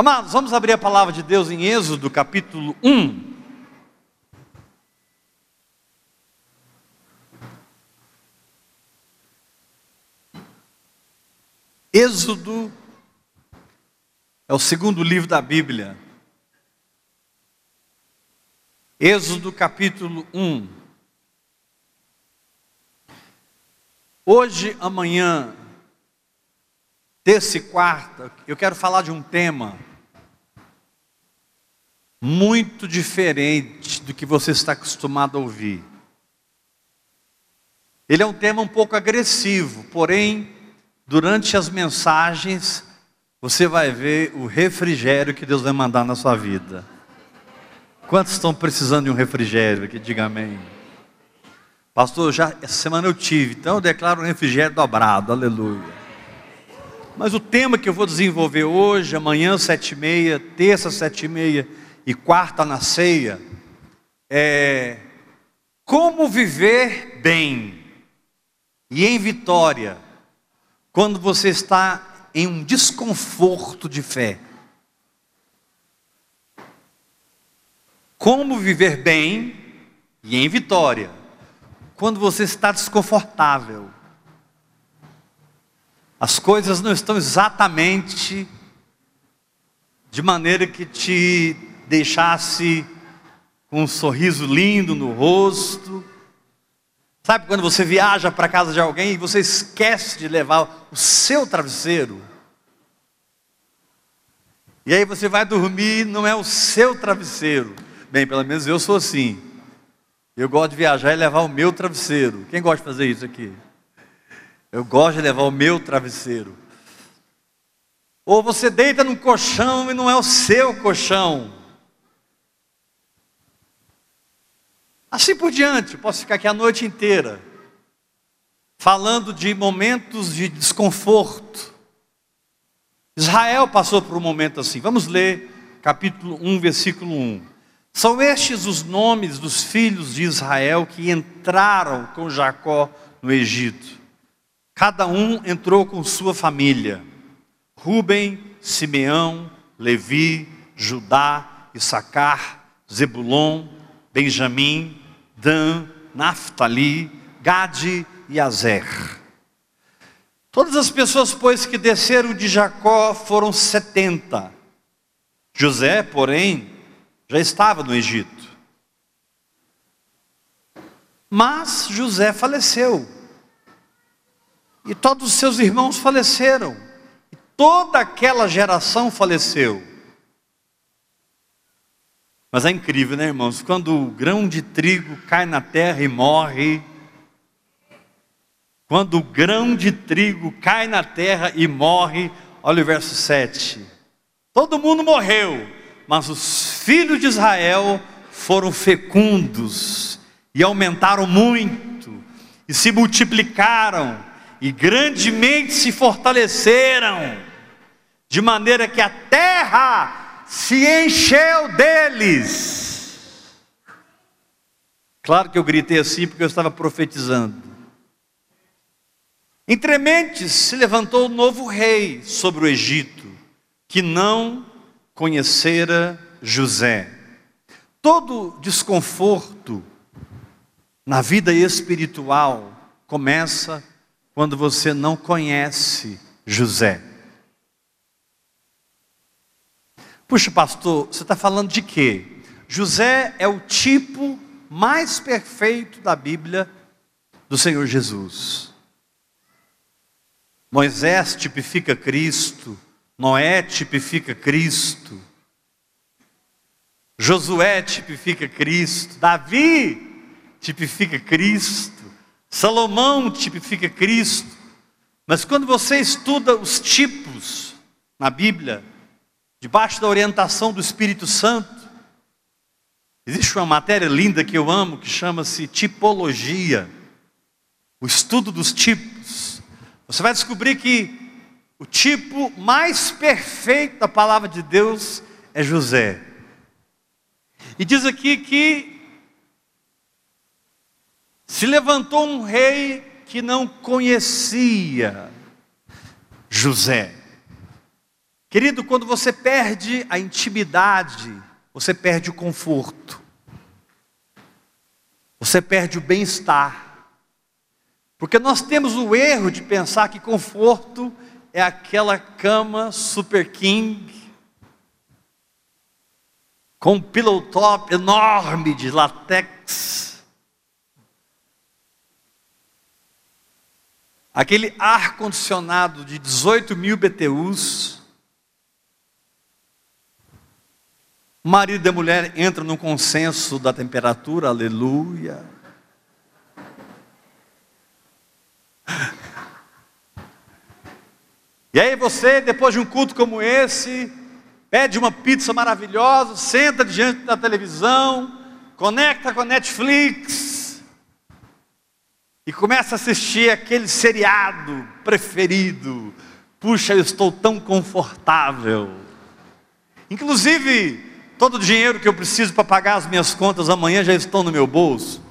Amados, vamos abrir a palavra de Deus em Êxodo capítulo 1. Êxodo é o segundo livro da Bíblia. Êxodo capítulo 1. Hoje, amanhã, terça e quarta, eu quero falar de um tema muito diferente do que você está acostumado a ouvir. Ele é um tema um pouco agressivo, porém, durante as mensagens, você vai ver o refrigério que Deus vai mandar na sua vida. Quantos estão precisando de um refrigério aqui? Diga amém. Pastor, já essa semana eu tive, então eu declaro um refrigério dobrado, aleluia. Mas o tema que eu vou desenvolver hoje, amanhã, sete e meia, terça, sete e meia e quarta na ceia, é como viver bem e em vitória quando você está em um desconforto de fé. Como viver bem e em vitória quando você está desconfortável. As coisas não estão exatamente de maneira que te deixasse com um sorriso lindo no rosto. Sabe quando você viaja para casa de alguém e você esquece de levar o seu travesseiro? E aí você vai dormir, não é o seu travesseiro. Bem, pelo menos eu sou assim. Eu gosto de viajar e levar o meu travesseiro. Quem gosta de fazer isso aqui? Eu gosto de levar o meu travesseiro. Ou você deita num colchão e não é o seu colchão. Assim por diante, posso ficar aqui a noite inteira falando de momentos de desconforto. Israel passou por um momento assim. Vamos ler capítulo 1, versículo 1. São estes os nomes dos filhos de Israel que entraram com Jacó no Egito. Cada um entrou com sua família: Ruben, Simeão, Levi, Judá, Issacar, Zebulon, Benjamim, Dan, Naphtali, Gade e Azer. Todas as pessoas, pois, que desceram de Jacó foram setenta. José, porém, já estava no Egito. Mas José faleceu. E todos os seus irmãos faleceram. E toda aquela geração faleceu. Mas é incrível, né, irmãos? Quando o grão de trigo cai na terra e morre, quando o grão de trigo cai na terra e morre, olha o verso 7. Todo mundo morreu, mas os filhos de Israel foram fecundos e aumentaram muito, e se multiplicaram, e grandemente se fortaleceram, de maneira que a terra se encheu deles. Claro que eu gritei assim porque eu estava profetizando. Entre mentes se levantou um novo rei sobre o Egito, que não conhecera José. Todo desconforto na vida espiritual começa quando você não conhece José. Puxa, pastor, você está falando de quê? José é o tipo mais perfeito da Bíblia do Senhor Jesus. Moisés tipifica Cristo, Noé tipifica Cristo. Josué tipifica Cristo. Davi tipifica Cristo. Salomão tipifica Cristo. Mas quando você estuda os tipos na Bíblia, debaixo da orientação do Espírito Santo, existe uma matéria linda que eu amo que chama-se tipologia o estudo dos tipos. Você vai descobrir que o tipo mais perfeito da palavra de Deus é José. E diz aqui que se levantou um rei que não conhecia José. Querido, quando você perde a intimidade, você perde o conforto, você perde o bem-estar. Porque nós temos o erro de pensar que conforto é aquela cama super king, com um pillow top enorme de latex, aquele ar condicionado de 18 mil BTUs. O marido e mulher entram no consenso da temperatura, aleluia. E aí você, depois de um culto como esse, pede uma pizza maravilhosa, senta diante da televisão, conecta com a Netflix e começa a assistir aquele seriado preferido. Puxa, eu estou tão confortável. Inclusive, todo o dinheiro que eu preciso para pagar as minhas contas amanhã já estão no meu bolso.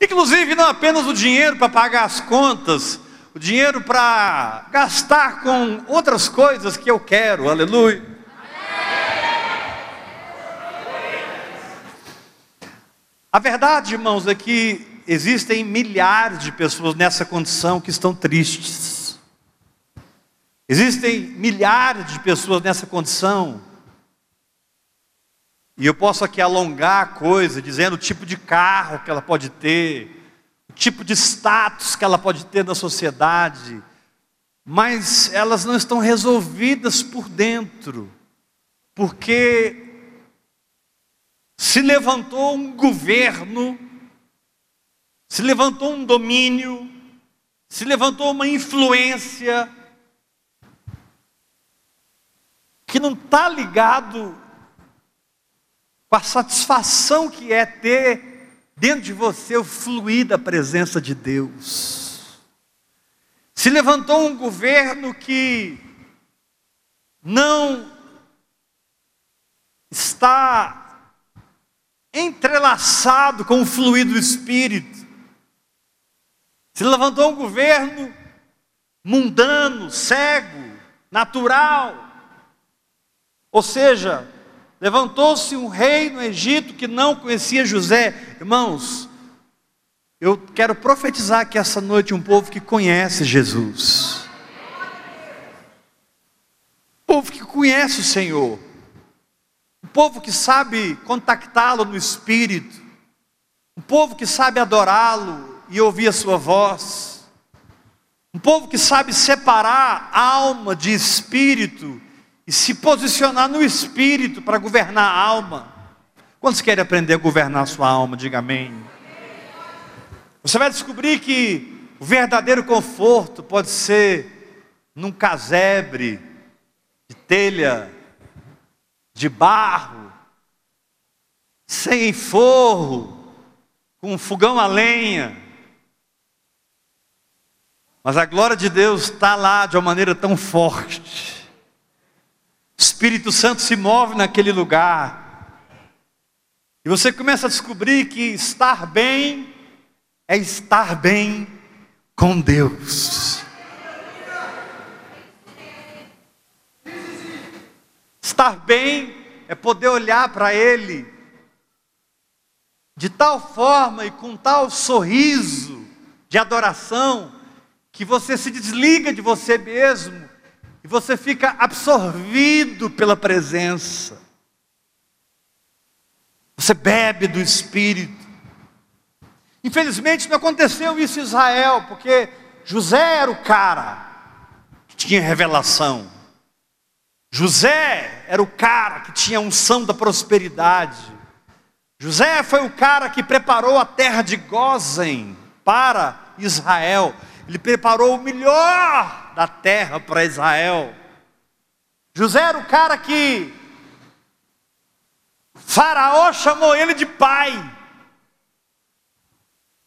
Inclusive, não apenas o dinheiro para pagar as contas, o dinheiro para gastar com outras coisas que eu quero, aleluia. A verdade, irmãos, é que existem milhares de pessoas nessa condição que estão tristes. Existem milhares de pessoas nessa condição. E eu posso aqui alongar a coisa, dizendo o tipo de carro que ela pode ter, o tipo de status que ela pode ter na sociedade, mas elas não estão resolvidas por dentro, porque se levantou um governo, se levantou um domínio, se levantou uma influência que não está ligado com a satisfação que é ter dentro de você o fluir da presença de Deus. Se levantou um governo que não está entrelaçado com o fluir do Espírito. Se levantou um governo mundano, cego, natural. Ou seja, Levantou-se um rei no Egito que não conhecia José. Irmãos, eu quero profetizar que essa noite um povo que conhece Jesus. Um povo que conhece o Senhor. Um povo que sabe contactá-lo no espírito. Um povo que sabe adorá-lo e ouvir a sua voz. Um povo que sabe separar alma de espírito e se posicionar no espírito para governar a alma. Quantos querem aprender a governar a sua alma? Diga amém. Você vai descobrir que o verdadeiro conforto pode ser num casebre de telha, de barro, sem forro, com um fogão a lenha. Mas a glória de Deus está lá de uma maneira tão forte Espírito Santo se move naquele lugar. E você começa a descobrir que estar bem é estar bem com Deus. Estar bem é poder olhar para Ele de tal forma e com tal sorriso de adoração que você se desliga de você mesmo e você fica absorvido pela presença. Você bebe do Espírito. Infelizmente não aconteceu isso em Israel, porque José era o cara que tinha revelação. José era o cara que tinha unção da prosperidade. José foi o cara que preparou a terra de Gozen para Israel. Ele preparou o melhor da terra para Israel. José era o cara que Faraó chamou ele de pai.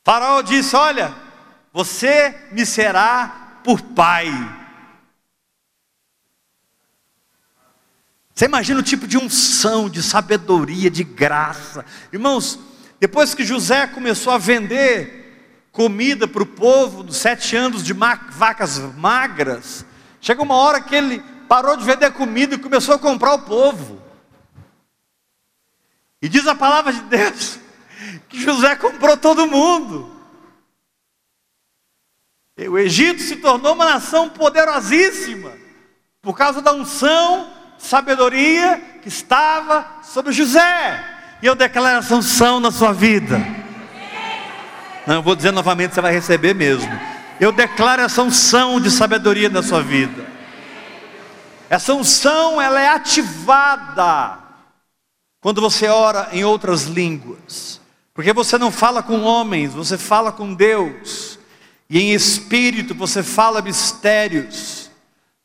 Faraó disse: Olha, você me será por pai. Você imagina o tipo de unção, de sabedoria, de graça. Irmãos, depois que José começou a vender comida para o povo, sete anos de vacas magras, chega uma hora que ele parou de vender comida e começou a comprar o povo. E diz a palavra de Deus que José comprou todo mundo. O Egito se tornou uma nação poderosíssima por causa da unção, sabedoria que estava sobre José. E eu declaro essa unção na sua vida. Não, eu vou dizer novamente, você vai receber mesmo. Eu declaro essa unção de sabedoria na sua vida. Essa unção, ela é ativada quando você ora em outras línguas. Porque você não fala com homens, você fala com Deus. E em espírito você fala mistérios.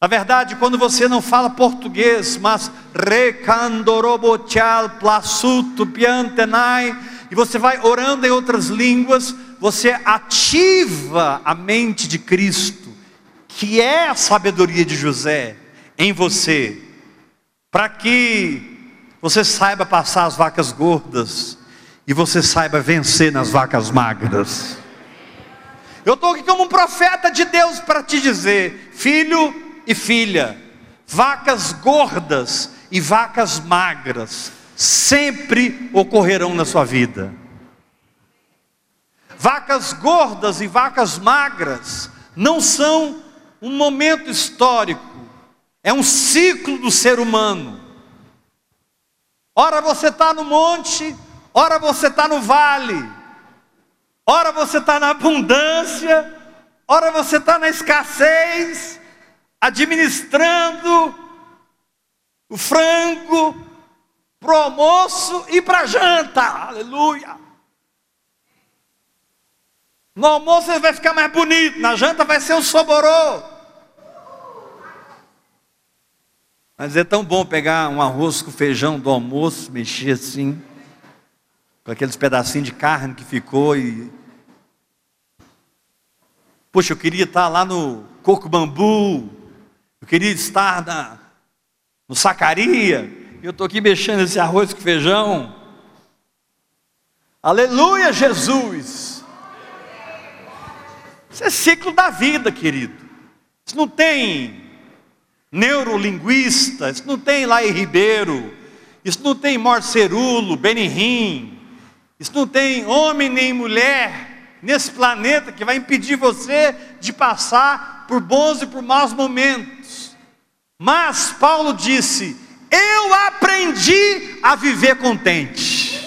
Na verdade, quando você não fala português, mas recandorobotial plasuto piantenai, e você vai orando em outras línguas, você ativa a mente de Cristo, que é a sabedoria de José em você, para que você saiba passar as vacas gordas e você saiba vencer nas vacas magras. Eu estou aqui como um profeta de Deus para te dizer, filho e filha, vacas gordas e vacas magras sempre ocorrerão na sua vida. Vacas gordas e vacas magras não são um momento histórico, é um ciclo do ser humano. Ora você está no monte, ora você está no vale, ora você está na abundância, ora você está na escassez, administrando o frango para o almoço e para a janta, aleluia. No almoço ele vai ficar mais bonito, na janta vai ser um soborô. Mas é tão bom pegar um arroz com feijão do almoço, mexer assim, com aqueles pedacinhos de carne que ficou e. Poxa, eu queria estar lá no coco bambu, eu queria estar na, no sacaria, e eu estou aqui mexendo esse arroz com feijão. Aleluia, Jesus! Isso é ciclo da vida, querido. Isso não tem neurolinguista, isso não tem Lai Ribeiro, isso não tem Morcerulo, Benihim, isso não tem homem nem mulher nesse planeta que vai impedir você de passar por bons e por maus momentos. Mas Paulo disse: Eu aprendi a viver contente.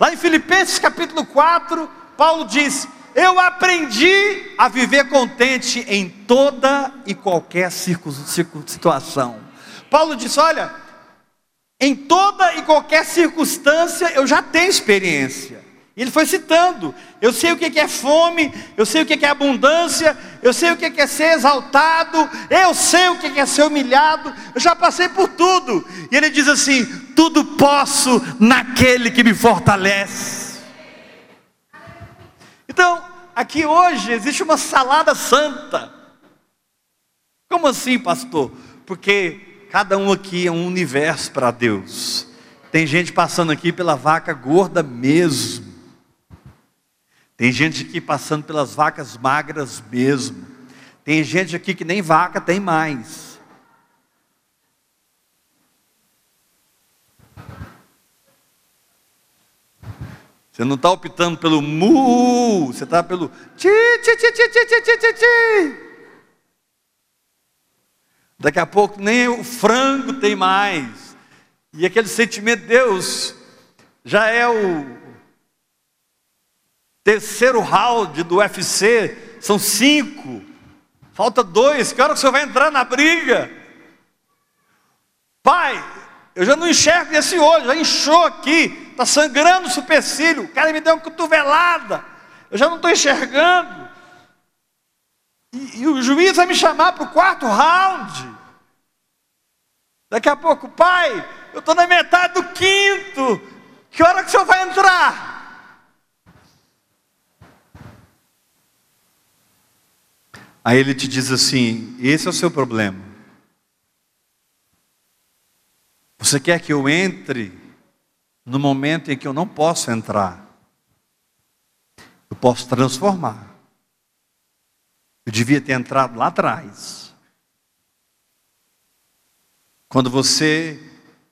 Lá em Filipenses capítulo 4, Paulo diz: eu aprendi a viver contente em toda e qualquer situação. Paulo disse: Olha, em toda e qualquer circunstância eu já tenho experiência. E ele foi citando: eu sei o que é fome, eu sei o que é abundância, eu sei o que é ser exaltado, eu sei o que é ser humilhado, eu já passei por tudo. E ele diz assim: tudo posso naquele que me fortalece. Então, aqui hoje existe uma salada santa. Como assim, pastor? Porque cada um aqui é um universo para Deus. Tem gente passando aqui pela vaca gorda mesmo. Tem gente aqui passando pelas vacas magras mesmo. Tem gente aqui que nem vaca tem mais. Você não está optando pelo mu, você está pelo ti, ti, ti, ti, ti, ti, ti, ti. Daqui a pouco nem o frango tem mais. E aquele sentimento de Deus já é o terceiro round do UFC, são cinco. Falta dois, que hora que o senhor vai entrar na briga? Pai, eu já não enxergo esse olho, já inchou aqui está sangrando o supercílio, o cara me deu uma cotovelada, eu já não estou enxergando. E, e, o juiz vai me chamar para o quarto round. Daqui a pouco, pai, eu estou na metade do quinto, que hora que o senhor vai entrar? Aí ele te diz assim: esse é o seu problema. Você quer que eu entre no momento em que eu não posso entrar. Eu posso transformar. Eu devia ter entrado lá atrás. Quando você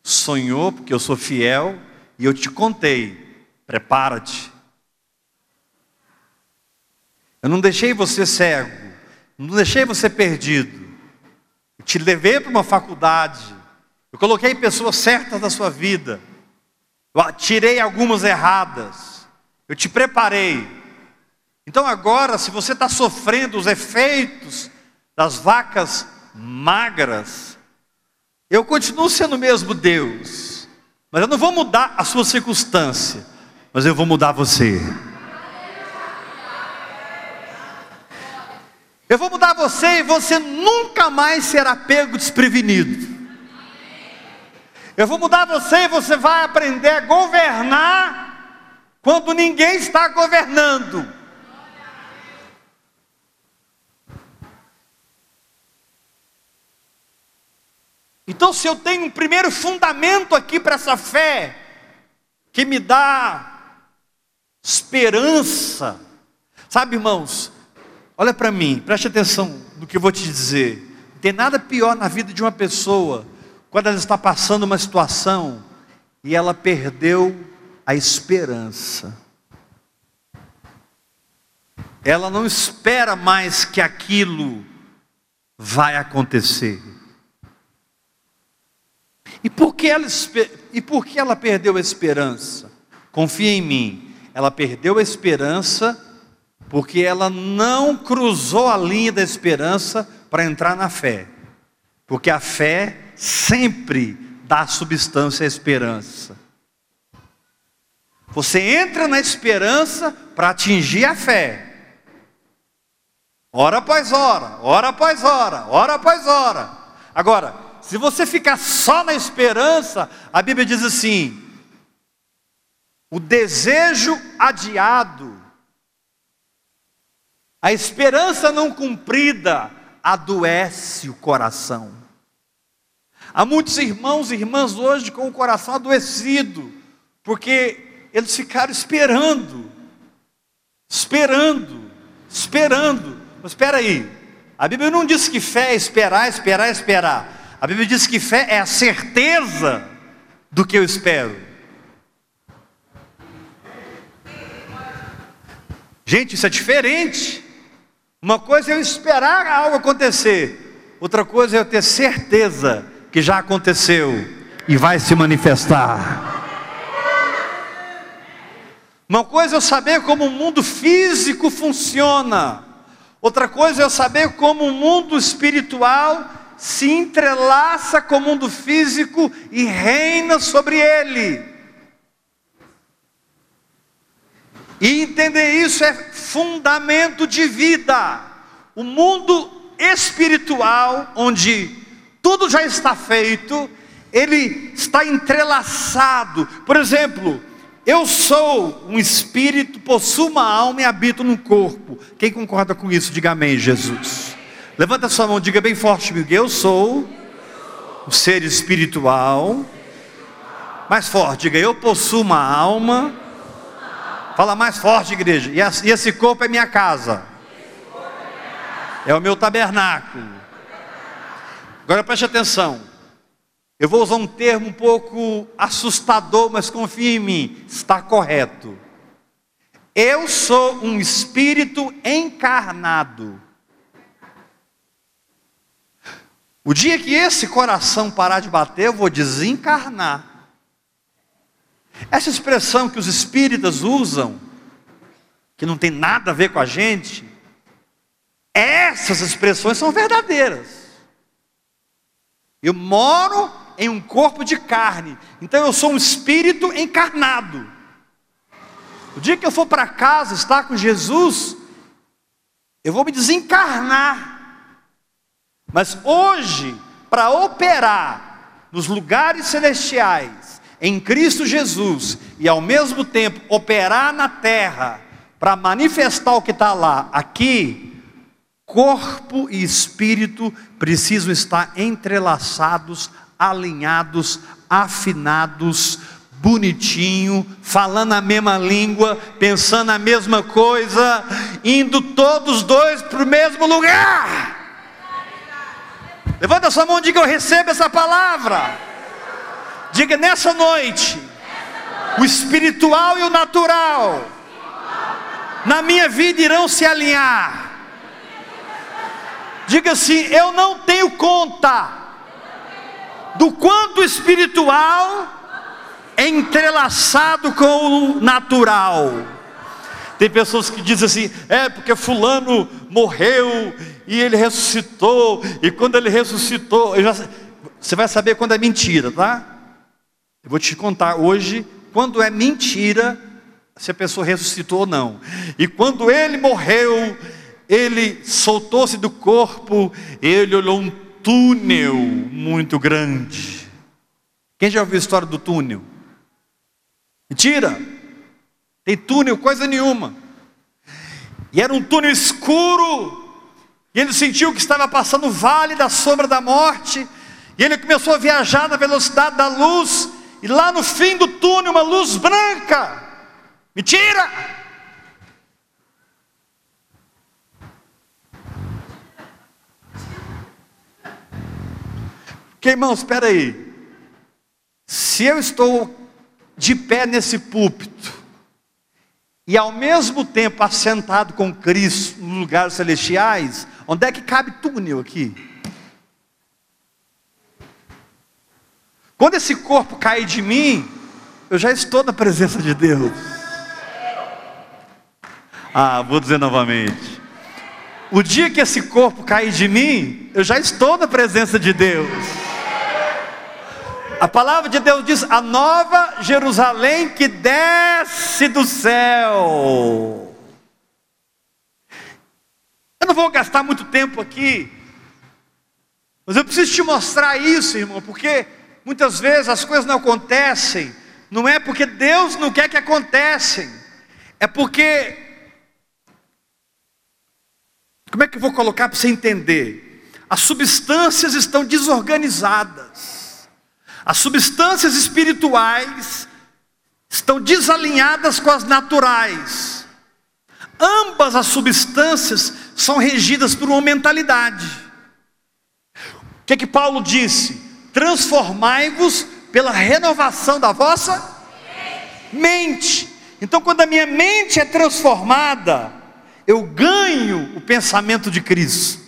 sonhou, porque eu sou fiel, e eu te contei, prepara-te. Eu não deixei você cego, não deixei você perdido. Eu te levei para uma faculdade. Eu coloquei pessoas certas da sua vida. Tirei algumas erradas. Eu te preparei. Então agora, se você está sofrendo os efeitos das vacas magras, eu continuo sendo o mesmo Deus. Mas eu não vou mudar a sua circunstância. Mas eu vou mudar você. Eu vou mudar você e você nunca mais será pego desprevenido. Eu vou mudar você e você vai aprender a governar quando ninguém está governando. Então, se eu tenho um primeiro fundamento aqui para essa fé, que me dá esperança, sabe, irmãos, Olha para mim, preste atenção no que eu vou te dizer. Não tem nada pior na vida de uma pessoa quando ela está passando uma situação e ela perdeu a esperança. Ela não espera mais que aquilo vai acontecer. E por que ela, e por que ela perdeu a esperança? Confia em mim. Ela perdeu a esperança porque ela não cruzou a linha da esperança para entrar na fé. Porque a fé sempre dá substância à esperança. Você entra na esperança para atingir a fé. Hora após hora, hora após hora, hora após hora. Agora, se você ficar só na esperança, a Bíblia diz assim: o desejo adiado a esperança não cumprida adoece o coração. Há muitos irmãos e irmãs hoje com o coração adoecido, porque eles ficaram esperando, esperando, esperando. Mas espera aí, a Bíblia não diz que fé é esperar, esperar, esperar. A Bíblia diz que fé é a certeza do que eu espero. Gente, isso é diferente. Uma coisa é eu esperar algo acontecer, outra coisa é eu ter certeza que já aconteceu e vai se manifestar. Uma coisa é eu saber como o mundo físico funciona, outra coisa é eu saber como o mundo espiritual se entrelaça com o mundo físico e reina sobre ele. E entender isso é fundamento de vida. O mundo espiritual, onde tudo já está feito, ele está entrelaçado. Por exemplo, eu sou um espírito, possuo uma alma e habito num corpo. Quem concorda com isso, diga amém, Jesus. Levanta sua mão, diga bem forte comigo. Eu sou um ser espiritual. Mais forte, diga eu possuo uma alma Fala mais forte, igreja. E esse corpo é minha casa. É o meu tabernáculo. Agora preste atenção. Eu vou usar um termo um pouco assustador, mas confie em mim, está correto. Eu sou um espírito encarnado. O dia que esse coração parar de bater, eu vou desencarnar. Essa expressão que os espíritas usam, que não tem nada a ver com a gente, essas expressões são verdadeiras. Eu moro em um corpo de carne, então eu sou um espírito encarnado. O dia que eu for para casa estar com Jesus, eu vou me desencarnar. Mas hoje, para operar nos lugares celestiais, em Cristo Jesus e ao mesmo tempo operar na terra para manifestar o que está lá, aqui, corpo e espírito precisam estar entrelaçados, alinhados, afinados, bonitinho, falando a mesma língua, pensando a mesma coisa, indo todos dois para o mesmo lugar. Levanta sua mão e diga: Eu recebo essa palavra. Diga nessa noite, o espiritual e o natural na minha vida irão se alinhar. Diga assim: Eu não tenho conta do quanto espiritual é entrelaçado com o natural. Tem pessoas que dizem assim: é porque Fulano morreu e ele ressuscitou, e quando ele ressuscitou, já... você vai saber quando é mentira, tá? Eu vou te contar hoje quando é mentira se a pessoa ressuscitou ou não. E quando ele morreu, ele soltou-se do corpo, ele olhou um túnel muito grande. Quem já ouviu a história do túnel? Mentira! Tem túnel, coisa nenhuma. E era um túnel escuro, e ele sentiu que estava passando o vale da sombra da morte, e ele começou a viajar na velocidade da luz, e lá no fim do túnel, uma luz branca. Mentira! Porque, irmãos, espera aí. Se eu estou de pé nesse púlpito, e ao mesmo tempo assentado com Cristo nos lugares celestiais, onde é que cabe túnel aqui? Quando esse corpo cair de mim, eu já estou na presença de Deus. Ah, vou dizer novamente. O dia que esse corpo cair de mim, eu já estou na presença de Deus. A palavra de Deus diz: a nova Jerusalém que desce do céu. Eu não vou gastar muito tempo aqui, mas eu preciso te mostrar isso, irmão, porque Muitas vezes as coisas não acontecem, não é porque Deus não quer que acontecem, é porque. Como é que eu vou colocar para você entender? As substâncias estão desorganizadas, as substâncias espirituais estão desalinhadas com as naturais. Ambas as substâncias são regidas por uma mentalidade. O que é que Paulo disse? transformai-vos pela renovação da vossa mente. Então, quando a minha mente é transformada, eu ganho o pensamento de Cristo.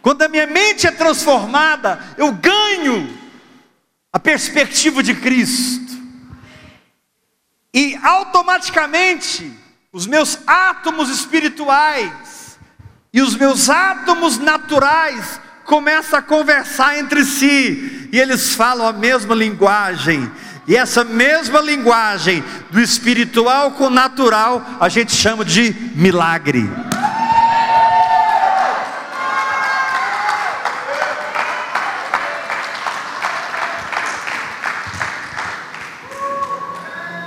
Quando a minha mente é transformada, eu ganho perspectiva de Cristo. E automaticamente, os meus átomos espirituais e os meus átomos naturais começam a conversar entre si e eles falam a mesma linguagem. E essa mesma linguagem do espiritual com o natural a gente chama de milagre.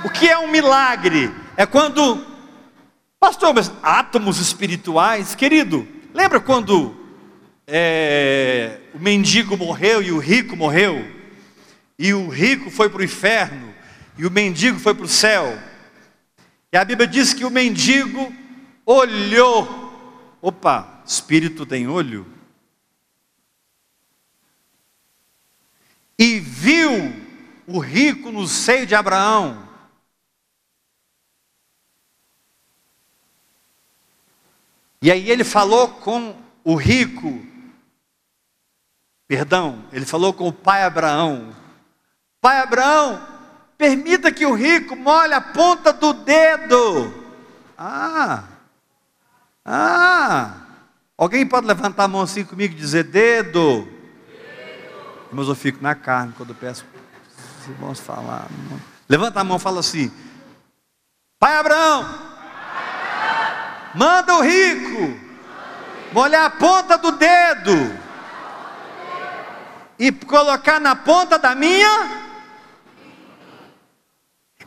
O que é um milagre? É quando, pastor, mas átomos espirituais, querido, lembra quando é, o mendigo morreu e o rico morreu, e o rico foi para o inferno, e o mendigo foi para o céu. E a Bíblia diz que o mendigo olhou, opa, espírito tem olho, e viu o rico no seio de Abraão. E aí ele falou com o rico Perdão, ele falou com o pai Abraão: Pai Abraão, permita que o rico molhe a ponta do dedo. Ah, ah. Alguém pode levantar a mão assim comigo e dizer dedo? Mas eu fico na carne quando eu peço os irmãos falar. Levanta a mão e fala assim: Pai Abraão, manda o rico molhar a ponta do dedo e colocar na ponta da minha.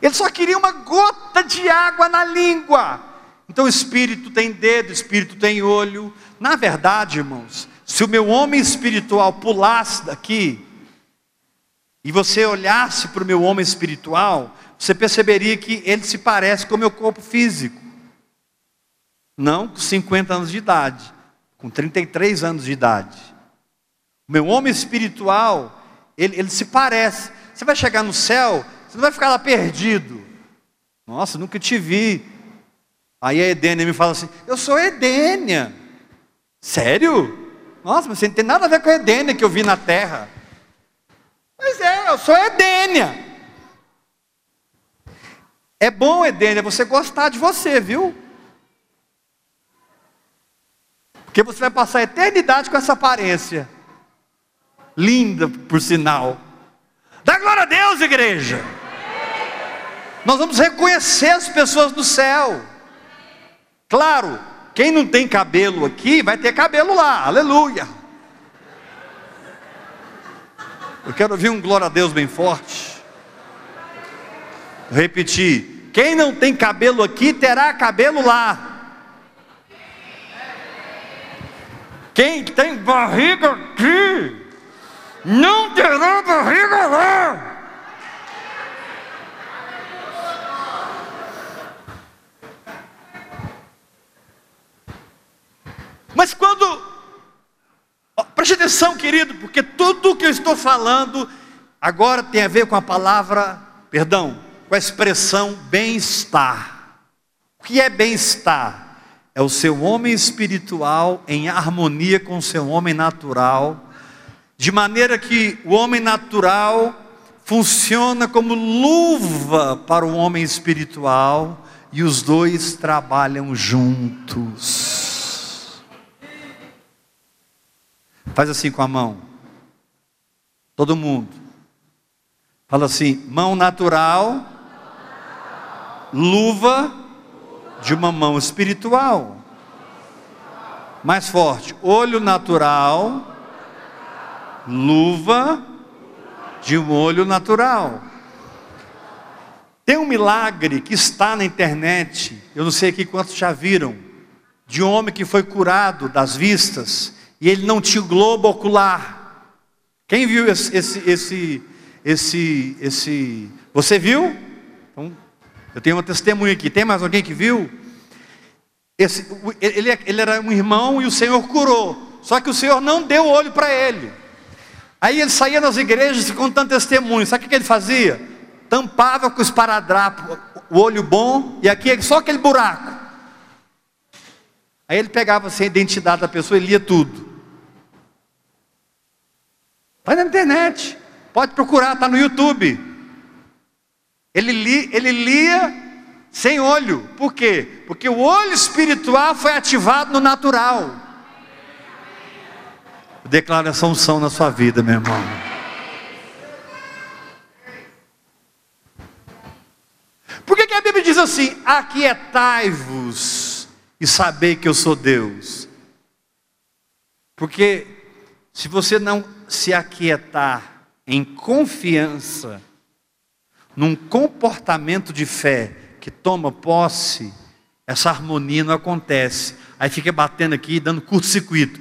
Ele só queria uma gota de água na língua. Então espírito tem dedo, espírito tem olho. Na verdade, irmãos, se o meu homem espiritual pulasse daqui e você olhasse para o meu homem espiritual, você perceberia que ele se parece com o meu corpo físico. Não com 50 anos de idade, com 33 anos de idade. O meu homem espiritual, ele, ele se parece. Você vai chegar no céu, você não vai ficar lá perdido. Nossa, nunca te vi. Aí a Edênia me fala assim: Eu sou Edênia. Sério? Nossa, mas você não tem nada a ver com a Edênia que eu vi na terra. Mas é, eu sou Edênia. É bom, Edênia, você gostar de você, viu? Porque você vai passar a eternidade com essa aparência. Linda, por sinal. Dá glória a Deus, igreja. Nós vamos reconhecer as pessoas do céu. Claro, quem não tem cabelo aqui vai ter cabelo lá. Aleluia. Eu quero ouvir um glória a Deus bem forte. Vou repetir: quem não tem cabelo aqui terá cabelo lá. Quem tem barriga aqui não terá barriga lá. Mas quando Preste atenção, querido, porque tudo o que eu estou falando agora tem a ver com a palavra, perdão, com a expressão bem-estar. O que é bem-estar? É o seu homem espiritual em harmonia com o seu homem natural, de maneira que o homem natural funciona como luva para o homem espiritual e os dois trabalham juntos. Faz assim com a mão. Todo mundo. Fala assim: mão natural, luva de uma mão espiritual. Mais forte. Olho natural, luva de um olho natural. Tem um milagre que está na internet, eu não sei aqui quantos já viram, de um homem que foi curado das vistas e ele não tinha globo ocular. Quem viu esse, esse, esse, esse, esse você viu? Eu tenho uma testemunha aqui. Tem mais alguém que viu? Esse, ele, ele era um irmão e o Senhor curou. Só que o Senhor não deu olho para ele. Aí ele saía nas igrejas contando testemunho. Sabe o que ele fazia? Tampava com os paradrapos o olho bom e aqui só aquele buraco. Aí ele pegava assim, a identidade da pessoa e lia tudo. Vai na internet, pode procurar, está no YouTube. Ele, li, ele lia sem olho, por quê? Porque o olho espiritual foi ativado no natural. Declara essa unção na sua vida, meu irmão. Por que, que a Bíblia diz assim: aquietai-vos e sabei que eu sou Deus? Porque se você não se aquietar em confiança, num comportamento de fé que toma posse, essa harmonia não acontece. Aí fica batendo aqui, dando curto-circuito.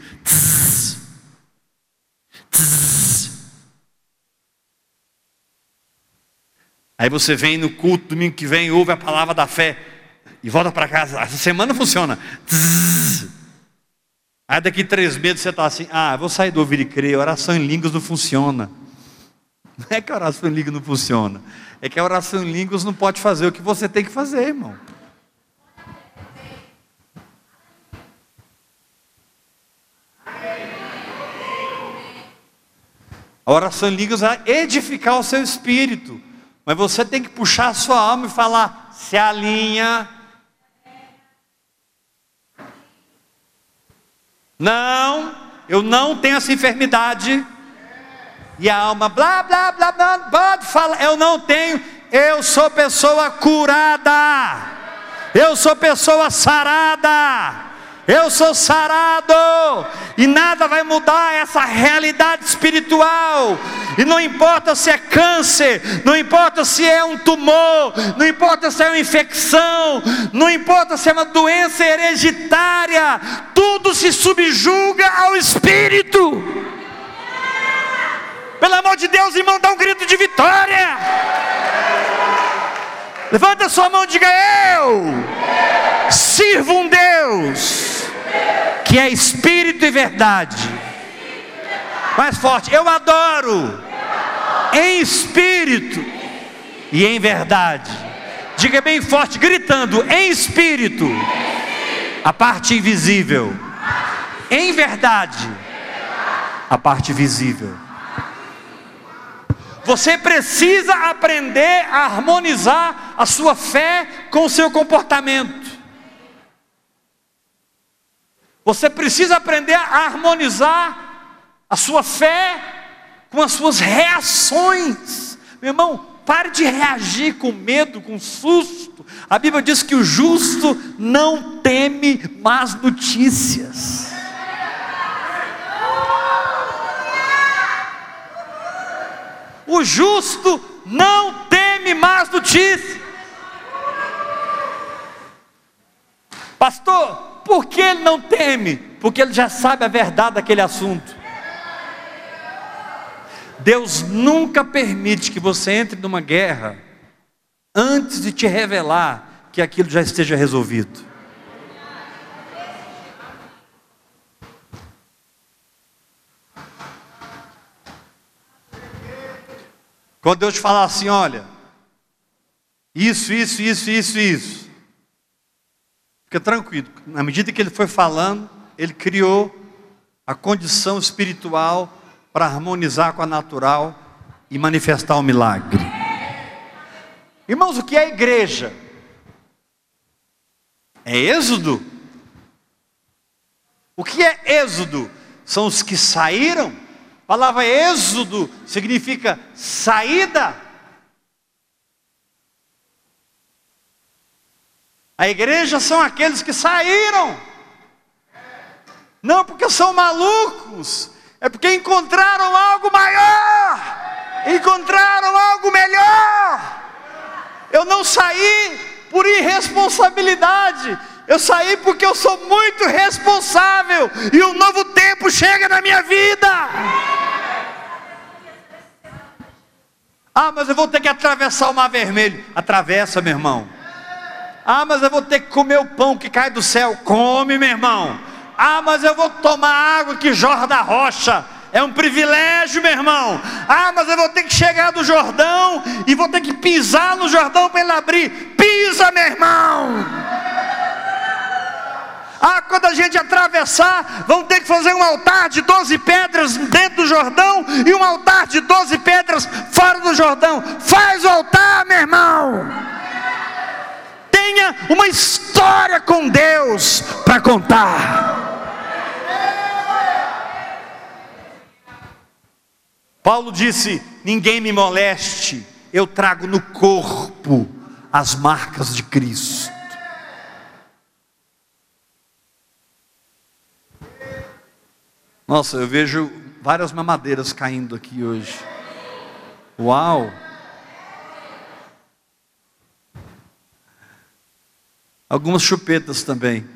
Aí você vem no culto domingo que vem, ouve a palavra da fé e volta para casa. Essa semana funciona. Aí daqui três meses você está assim, ah, vou sair do ouvir e crer, oração em línguas não funciona. Não é que a oração em línguas não funciona, é que a oração em línguas não pode fazer o que você tem que fazer, irmão. A oração em línguas vai edificar o seu espírito, mas você tem que puxar a sua alma e falar: se alinha Não, eu não tenho essa enfermidade. E a alma, blá, blá, blá, blá, blá, fala, eu não tenho, eu sou pessoa curada, eu sou pessoa sarada, eu sou sarado, e nada vai mudar essa realidade espiritual. E não importa se é câncer, não importa se é um tumor, não importa se é uma infecção, não importa se é uma doença hereditária, tudo se subjuga ao espírito. Pelo amor de Deus, irmão, dá um grito de vitória. Levanta sua mão e diga: Eu sirvo um Deus que é espírito e verdade. Mais forte, eu adoro em espírito e em verdade. Diga bem forte, gritando: em espírito, a parte invisível, em verdade, a parte visível. Você precisa aprender a harmonizar a sua fé com o seu comportamento. Você precisa aprender a harmonizar a sua fé com as suas reações. Meu irmão, pare de reagir com medo, com susto. A Bíblia diz que o justo não teme más notícias. O justo não teme más notícias. Pastor, por que ele não teme? Porque ele já sabe a verdade daquele assunto. Deus nunca permite que você entre numa guerra antes de te revelar que aquilo já esteja resolvido. Quando Deus te falar assim, olha, isso, isso, isso, isso, isso, fica tranquilo. Na medida que Ele foi falando, Ele criou a condição espiritual para harmonizar com a natural e manifestar o milagre. Irmãos, o que é igreja? É êxodo? O que é êxodo? São os que saíram? A palavra êxodo significa saída. A igreja são aqueles que saíram. Não porque são malucos, é porque encontraram algo maior, encontraram algo melhor. Eu não saí por irresponsabilidade, eu saí porque eu sou muito responsável e um novo tempo chega na minha vida. Ah, mas eu vou ter que atravessar o mar vermelho. Atravessa, meu irmão. Ah, mas eu vou ter que comer o pão que cai do céu. Come, meu irmão. Ah, mas eu vou tomar água que jorra da rocha. É um privilégio, meu irmão. Ah, mas eu vou ter que chegar do Jordão e vou ter que pisar no Jordão para ele abrir. Pisa, meu irmão. Ah, quando a gente atravessar, vão ter que fazer um altar de 12 pedras dentro do Jordão e um altar de 12 pedras fora do Jordão. Faz o altar, meu irmão. Tenha uma história com Deus para contar. Paulo disse: Ninguém me moleste, eu trago no corpo as marcas de Cristo. Nossa, eu vejo várias mamadeiras caindo aqui hoje. Uau! Algumas chupetas também.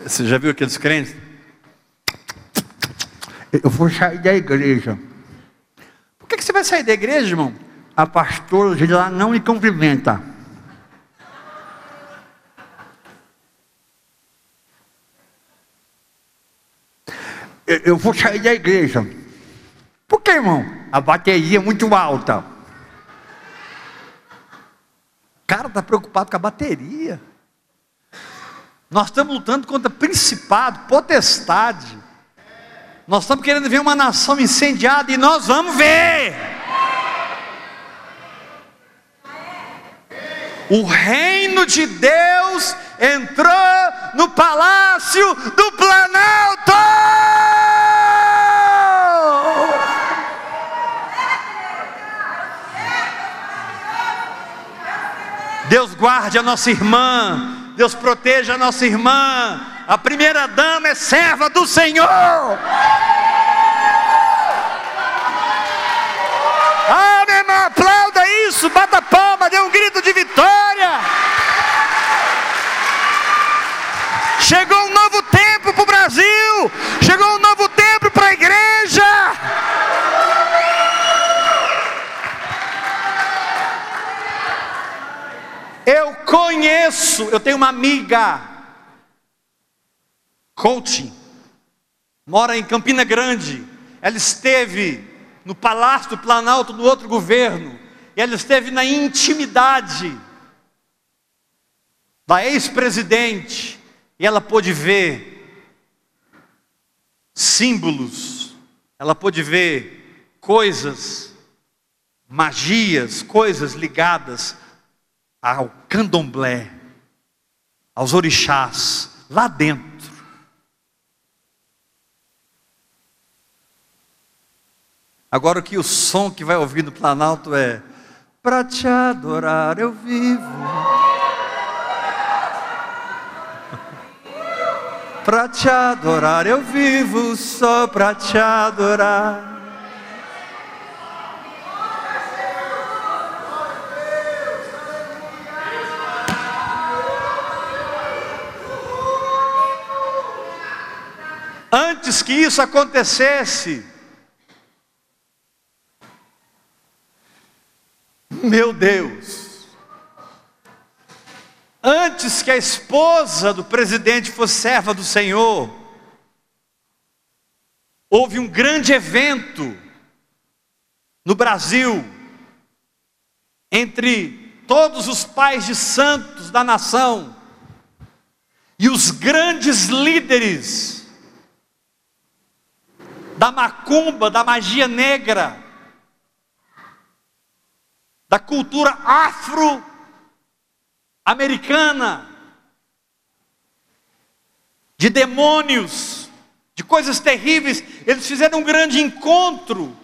Você já viu aqueles crentes? Eu vou sair da igreja. Por que, que você vai sair da igreja, irmão? A pastora de lá não me cumprimenta. Eu vou sair da igreja. Por que, irmão? A bateria é muito alta. Cara está preocupado com a bateria. Nós estamos lutando contra principado, potestade. Nós estamos querendo ver uma nação incendiada e nós vamos ver. O reino de Deus entrou no palácio do Planalto. Deus guarde a nossa irmã, Deus proteja a nossa irmã. A primeira dama é serva do Senhor. Ah, meu irmão, aplauda isso, bata palma, dê um grito de vitória. Chegou um novo tempo conheço, eu tenho uma amiga, coaching, mora em Campina Grande. Ela esteve no Palácio do Planalto do outro governo, e ela esteve na intimidade da ex-presidente, e ela pôde ver símbolos, ela pôde ver coisas, magias, coisas ligadas ao candomblé, aos orixás, lá dentro. Agora que o som que vai ouvir no Planalto é Pra te adorar eu vivo Pra te adorar eu vivo Só pra te adorar Antes que isso acontecesse, Meu Deus! Antes que a esposa do presidente fosse serva do Senhor, houve um grande evento no Brasil entre todos os pais de santos da nação e os grandes líderes da macumba, da magia negra da cultura afro-americana, de demônios, de coisas terríveis. Eles fizeram um grande encontro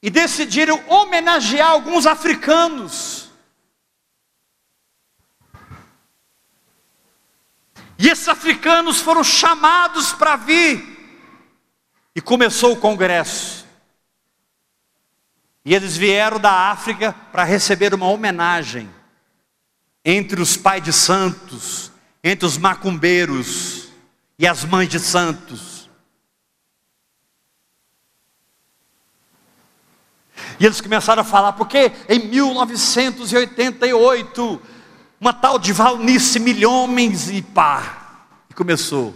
e decidiram homenagear alguns africanos. E esses africanos foram chamados para vir. E começou o congresso. E eles vieram da África para receber uma homenagem entre os pais de santos, entre os macumbeiros e as mães de santos. E eles começaram a falar, porque em 1988, uma tal de Valnice Milhomens e pá, e começou.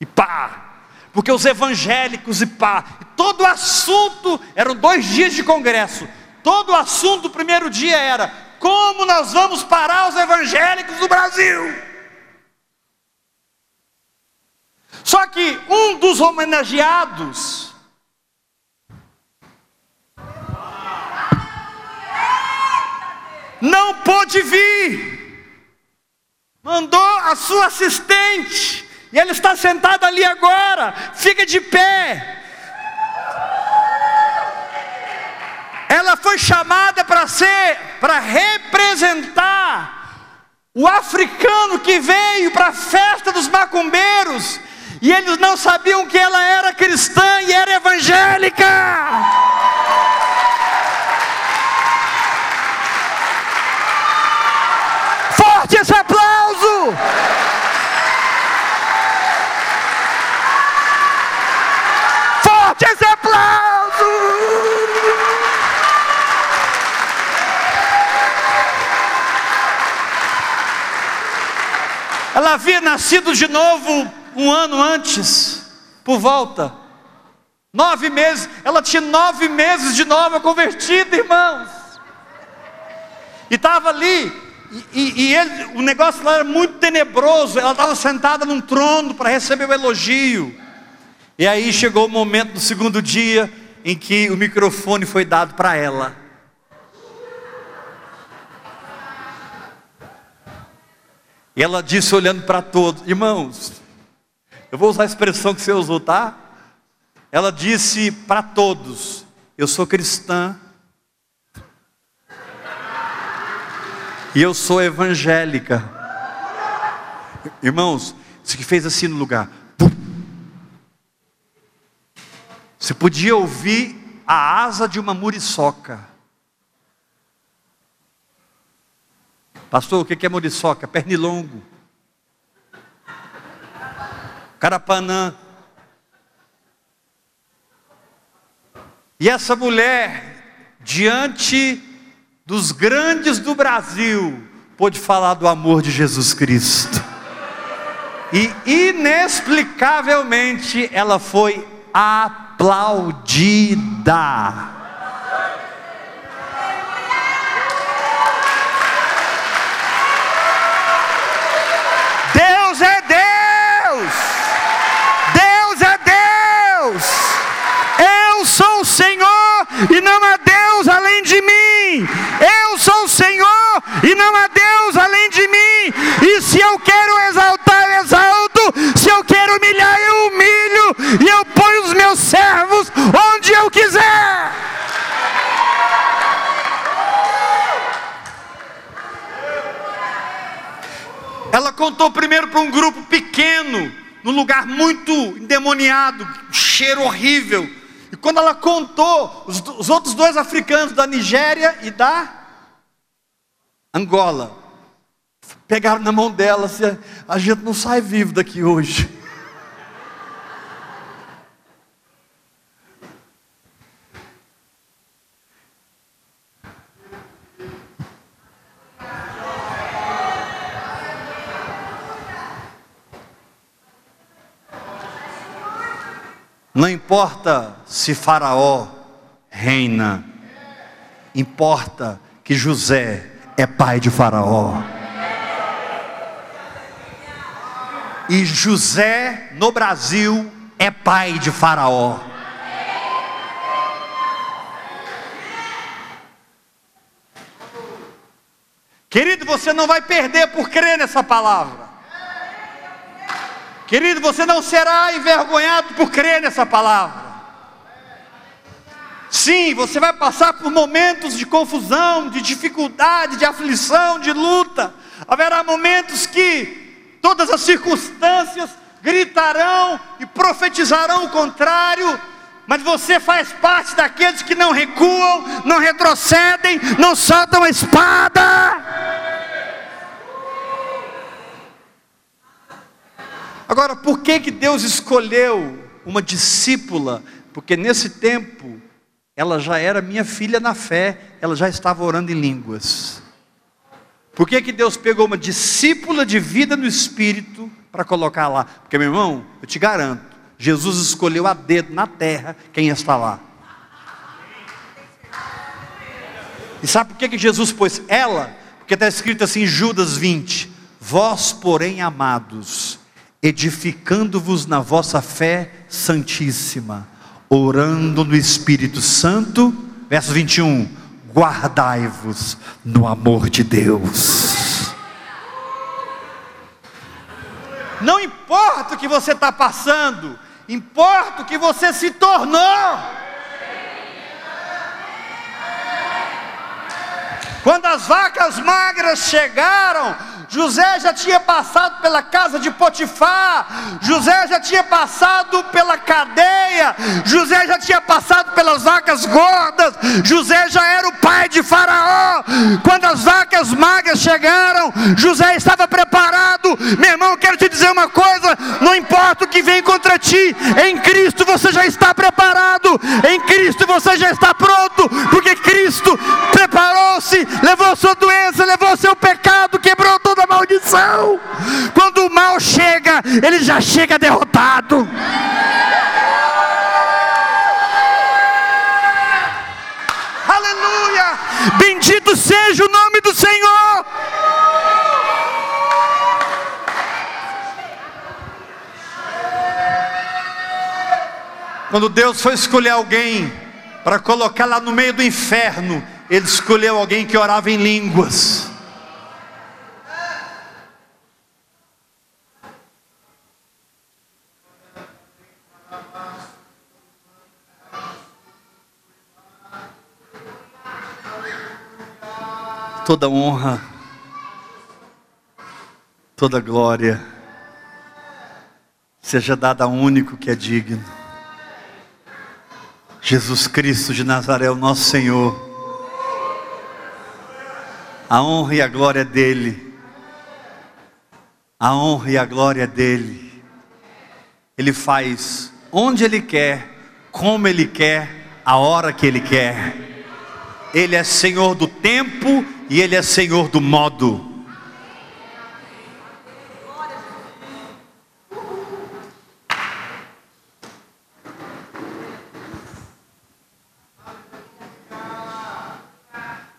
E pá, porque os evangélicos e pá, todo o assunto, eram dois dias de congresso, todo o assunto do primeiro dia era: como nós vamos parar os evangélicos do Brasil? Só que um dos homenageados, não pôde vir, mandou a sua assistente, e ele está sentado ali agora. Fica de pé. Ela foi chamada para ser, para representar o africano que veio para a festa dos macumbeiros. E eles não sabiam que ela era cristã e era evangélica. Forte esse aplauso! Fortes aplausos! Ela havia nascido de novo um ano antes, por volta. Nove meses, ela tinha nove meses de nova convertida, irmãos. E estava ali, e, e ele, o negócio lá era muito tenebroso. Ela estava sentada num trono para receber o elogio. E aí chegou o momento do segundo dia em que o microfone foi dado para ela. E ela disse olhando para todos, irmãos, eu vou usar a expressão que você usou, tá? Ela disse para todos: Eu sou cristã. E eu sou evangélica. Irmãos, isso que fez assim no lugar. Você podia ouvir a asa de uma muriçoca. Pastor, o que é muriçoca? Pernilongo. Carapanã. E essa mulher, diante dos grandes do Brasil, pôde falar do amor de Jesus Cristo. E inexplicavelmente ela foi aplaudida. Deus é Deus! Deus é Deus! Eu sou o Senhor e não há Deus além de mim. Eu sou o Senhor e não há Deus além de mim. E se eu quero exaltar, eu exalto. Se eu quero humilhar, eu humilho. E eu ponho os meus servos onde eu quiser. Ela contou primeiro para um grupo pequeno, num lugar muito endemoniado, cheiro horrível. E quando ela contou, os, os outros dois africanos da Nigéria e da Angola pegaram na mão dela, assim, a gente não sai vivo daqui hoje. Não importa se Faraó reina, importa que José é pai de Faraó. E José no Brasil é pai de Faraó. Querido, você não vai perder por crer nessa palavra. Querido, você não será envergonhado por crer nessa palavra. Sim, você vai passar por momentos de confusão, de dificuldade, de aflição, de luta. Haverá momentos que todas as circunstâncias gritarão e profetizarão o contrário, mas você faz parte daqueles que não recuam, não retrocedem, não soltam a espada. Agora, por que, que Deus escolheu uma discípula? Porque nesse tempo, ela já era minha filha na fé, ela já estava orando em línguas. Por que, que Deus pegou uma discípula de vida no Espírito para colocar lá? Porque, meu irmão, eu te garanto, Jesus escolheu a dedo na terra quem está lá. E sabe por que, que Jesus pôs ela? Porque está escrito assim em Judas 20: Vós, porém, amados, edificando-vos na vossa fé santíssima, orando no Espírito Santo, verso 21, guardai-vos no amor de Deus. Não importa o que você está passando, importa o que você se tornou. Quando as vacas magras chegaram, José já tinha passado pela casa de Potifar, José já tinha passado pela cadeia, José já tinha passado pelas vacas gordas, José já era o pai de Faraó. Quando as vacas magras chegaram, José estava preparado. Meu irmão, quero te dizer uma coisa: não importa o que vem contra ti, em Cristo você já está preparado, em Cristo você já está pronto, porque Cristo preparou-se, levou sua doença, levou seu pecado, quebrou toda toda maldição. Quando o mal chega, ele já chega derrotado. Aleluia! Bendito seja o nome do Senhor. Quando Deus foi escolher alguém para colocar lá no meio do inferno, Ele escolheu alguém que orava em línguas. Toda honra, toda glória, seja dada ao único que é digno. Jesus Cristo de Nazaré, o nosso Senhor. A honra e a glória dele. A honra e a glória dele. Ele faz onde ele quer, como ele quer, a hora que ele quer. Ele é Senhor do tempo e Ele é Senhor do modo.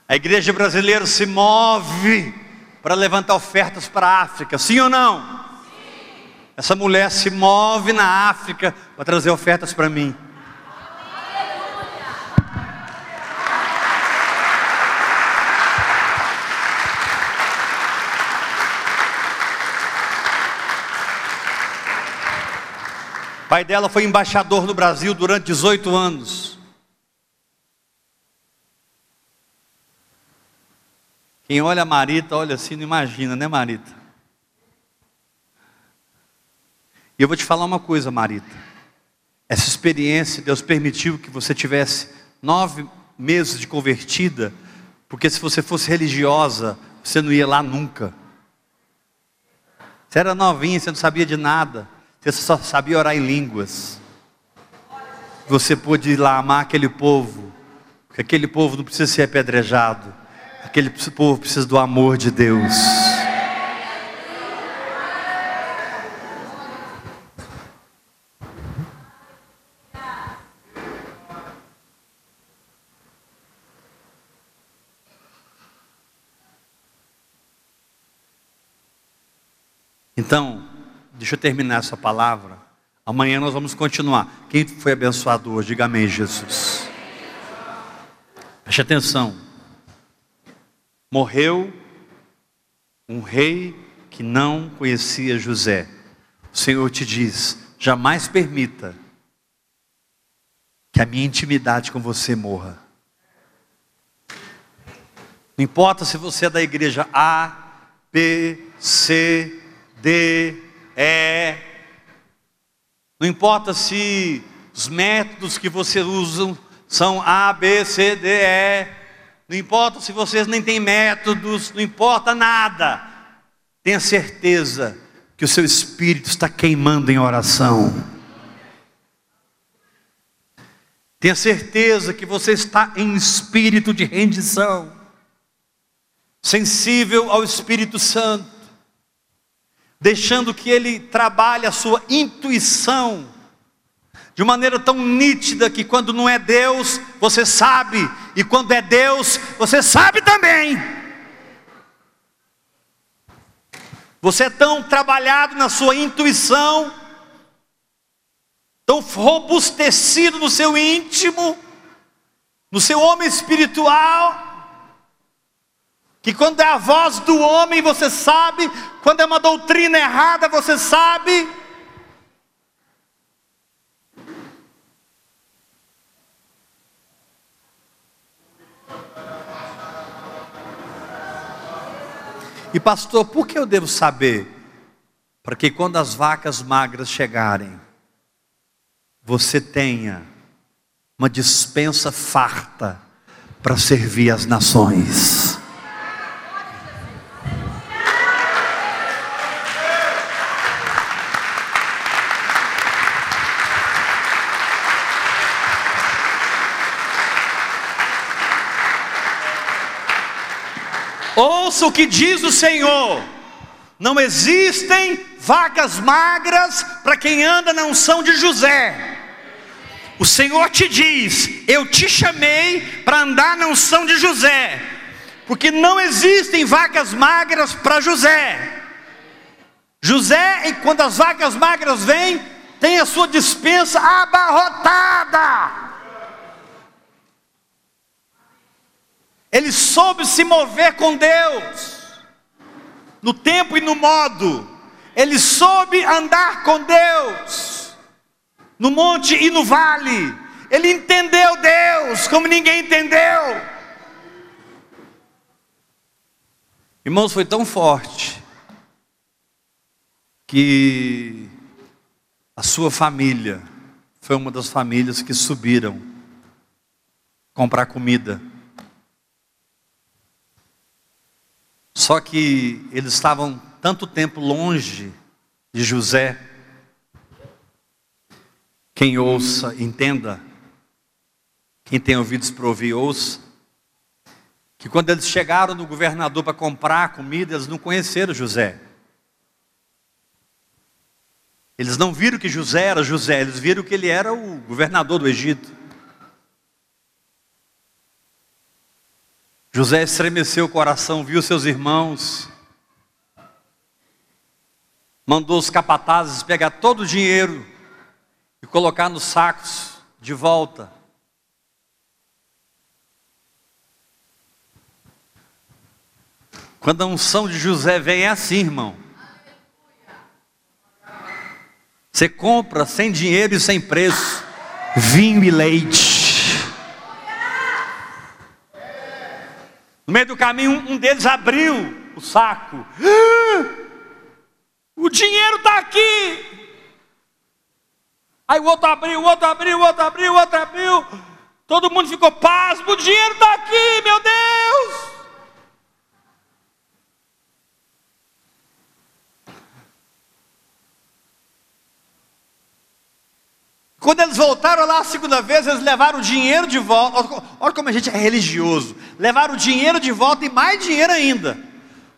A igreja brasileira se move para levantar ofertas para a África, sim ou não? Sim. Essa mulher se move na África para trazer ofertas para mim. Pai dela foi embaixador no Brasil durante 18 anos. Quem olha a Marita, olha assim, não imagina, né, Marita? E eu vou te falar uma coisa, Marita. Essa experiência, Deus permitiu que você tivesse nove meses de convertida, porque se você fosse religiosa, você não ia lá nunca. Você era novinha, você não sabia de nada, você só sabia orar em línguas. Você pôde ir lá amar aquele povo, porque aquele povo não precisa ser apedrejado Aquele povo precisa do amor de Deus. Então, deixa eu terminar essa palavra. Amanhã nós vamos continuar. Quem foi abençoado hoje? Diga amém, Jesus. Preste atenção morreu um rei que não conhecia José. O Senhor te diz: jamais permita que a minha intimidade com você morra. Não importa se você é da igreja A, B, C, D, E. Não importa se os métodos que você usa são A, B, C, D, E. Não importa se vocês nem têm métodos, não importa nada. Tenha certeza que o seu espírito está queimando em oração. Tenha certeza que você está em espírito de rendição, sensível ao Espírito Santo, deixando que ele trabalhe a sua intuição de maneira tão nítida que quando não é Deus, você sabe, e quando é Deus, você sabe também. Você é tão trabalhado na sua intuição, tão robustecido no seu íntimo, no seu homem espiritual, que quando é a voz do homem você sabe, quando é uma doutrina errada você sabe, E pastor, por que eu devo saber? Para que quando as vacas magras chegarem, você tenha uma dispensa farta para servir as nações. Ouça o que diz o Senhor: não existem vacas magras para quem anda na unção de José. O Senhor te diz: Eu te chamei para andar na unção de José, porque não existem vacas magras para José. José, e quando as vacas magras vêm, tem a sua dispensa abarrotada. Ele soube se mover com Deus, no tempo e no modo. Ele soube andar com Deus, no monte e no vale. Ele entendeu Deus como ninguém entendeu. Irmãos, foi tão forte que a sua família foi uma das famílias que subiram comprar comida Só que eles estavam tanto tempo longe de José. Quem ouça, entenda. Quem tem ouvidos para ouvir, ouça. que quando eles chegaram no governador para comprar comida, eles não conheceram José. Eles não viram que José era José, eles viram que ele era o governador do Egito. José estremeceu o coração, viu seus irmãos, mandou os capatazes pegar todo o dinheiro e colocar nos sacos de volta. Quando a unção de José vem é assim, irmão. Você compra sem dinheiro e sem preço, vinho e leite. No meio do caminho, um deles abriu o saco. O dinheiro está aqui. Aí o outro abriu, o outro abriu, o outro abriu, o outro abriu. Todo mundo ficou pasmo. O dinheiro está aqui, meu Deus. Quando eles voltaram lá a segunda vez, eles levaram o dinheiro de volta. Olha como a gente é religioso. Levaram o dinheiro de volta e mais dinheiro ainda.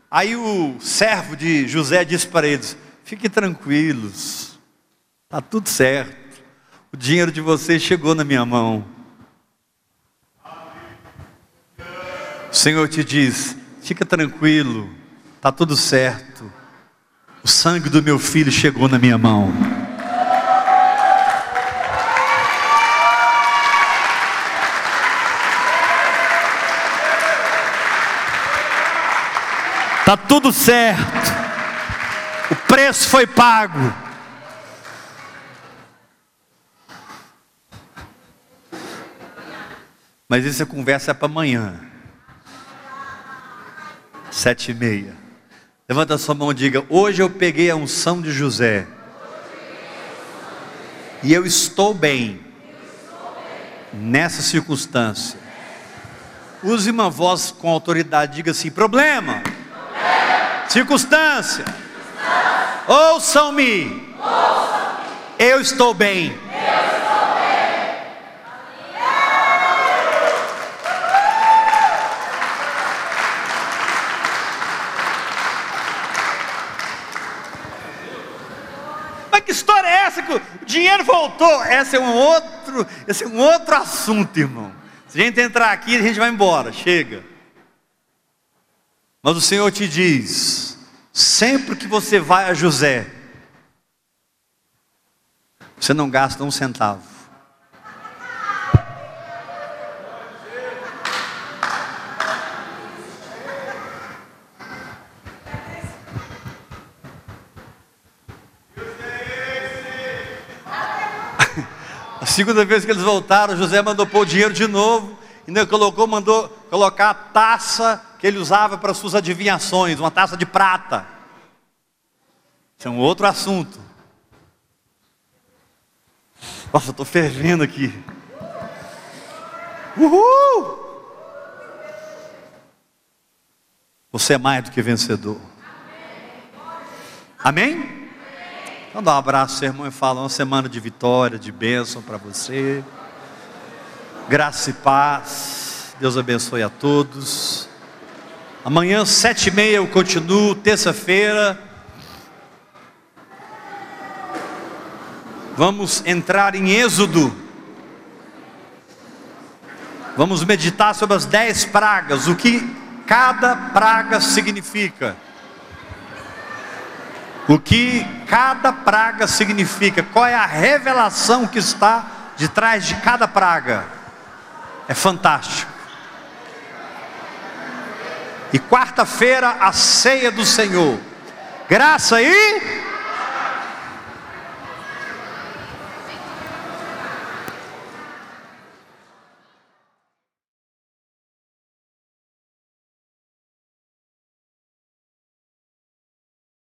Aí o servo de José disse para eles: Fiquem tranquilos, está tudo certo. O dinheiro de vocês chegou na minha mão. O Senhor te diz: Fica tranquilo, está tudo certo. O sangue do meu filho chegou na minha mão. Está tudo certo. O preço foi pago. Mas isso é conversa para amanhã. Sete e meia. Levanta a sua mão e diga: Hoje eu peguei a unção de José. E eu estou bem nessa circunstância. Use uma voz com autoridade, diga assim: problema circunstância, ouçam-me, eu estou bem. Mas que história é essa que o dinheiro voltou? Esse é um outro, esse é um outro assunto, irmão. Se a gente entrar aqui, a gente vai embora, chega. Mas o Senhor te diz: sempre que você vai a José, você não gasta um centavo. A segunda vez que eles voltaram, José mandou pôr o dinheiro de novo, ainda colocou, mandou colocar a taça que ele usava para suas adivinhações, uma taça de prata. Isso é um outro assunto. Nossa, eu estou fervendo aqui. Uhul! Você é mais do que vencedor. Amém? Então dá um abraço, irmão, e fala uma semana de vitória, de bênção para você. Graça e paz. Deus abençoe a todos. Amanhã, sete e meia, eu continuo. Terça-feira, vamos entrar em Êxodo. Vamos meditar sobre as dez pragas, o que cada praga significa. O que cada praga significa, qual é a revelação que está de trás de cada praga. É fantástico. E quarta-feira, a ceia do Senhor. Graça e